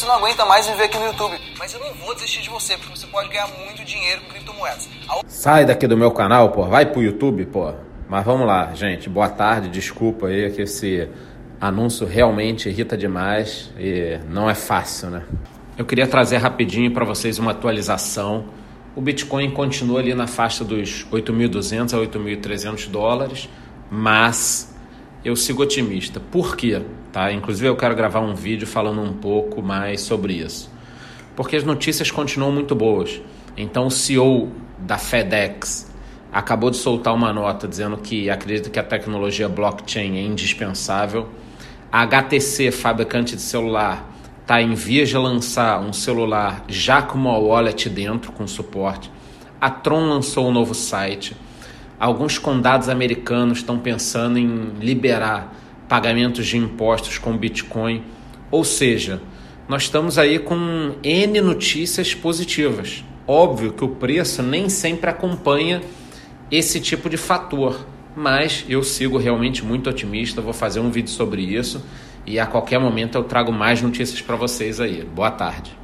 Você não aguenta mais viver aqui no YouTube, mas eu não vou desistir de você, porque você pode ganhar muito dinheiro com criptomoedas. Sai daqui do meu canal, pô. Vai pro YouTube, pô. Mas vamos lá, gente. Boa tarde. Desculpa aí que esse anúncio realmente irrita demais e não é fácil, né? Eu queria trazer rapidinho para vocês uma atualização. O Bitcoin continua ali na faixa dos 8.200 a 8.300 dólares, mas eu sigo otimista. Por quê? Tá? Inclusive eu quero gravar um vídeo falando um pouco mais sobre isso. Porque as notícias continuam muito boas. Então o CEO da FedEx acabou de soltar uma nota dizendo que acredita que a tecnologia blockchain é indispensável. A HTC, fabricante de celular, está em vias de lançar um celular já com uma wallet dentro, com suporte. A Tron lançou um novo site. Alguns condados americanos estão pensando em liberar pagamentos de impostos com Bitcoin. Ou seja, nós estamos aí com N notícias positivas. Óbvio que o preço nem sempre acompanha esse tipo de fator, mas eu sigo realmente muito otimista. Vou fazer um vídeo sobre isso e a qualquer momento eu trago mais notícias para vocês aí. Boa tarde.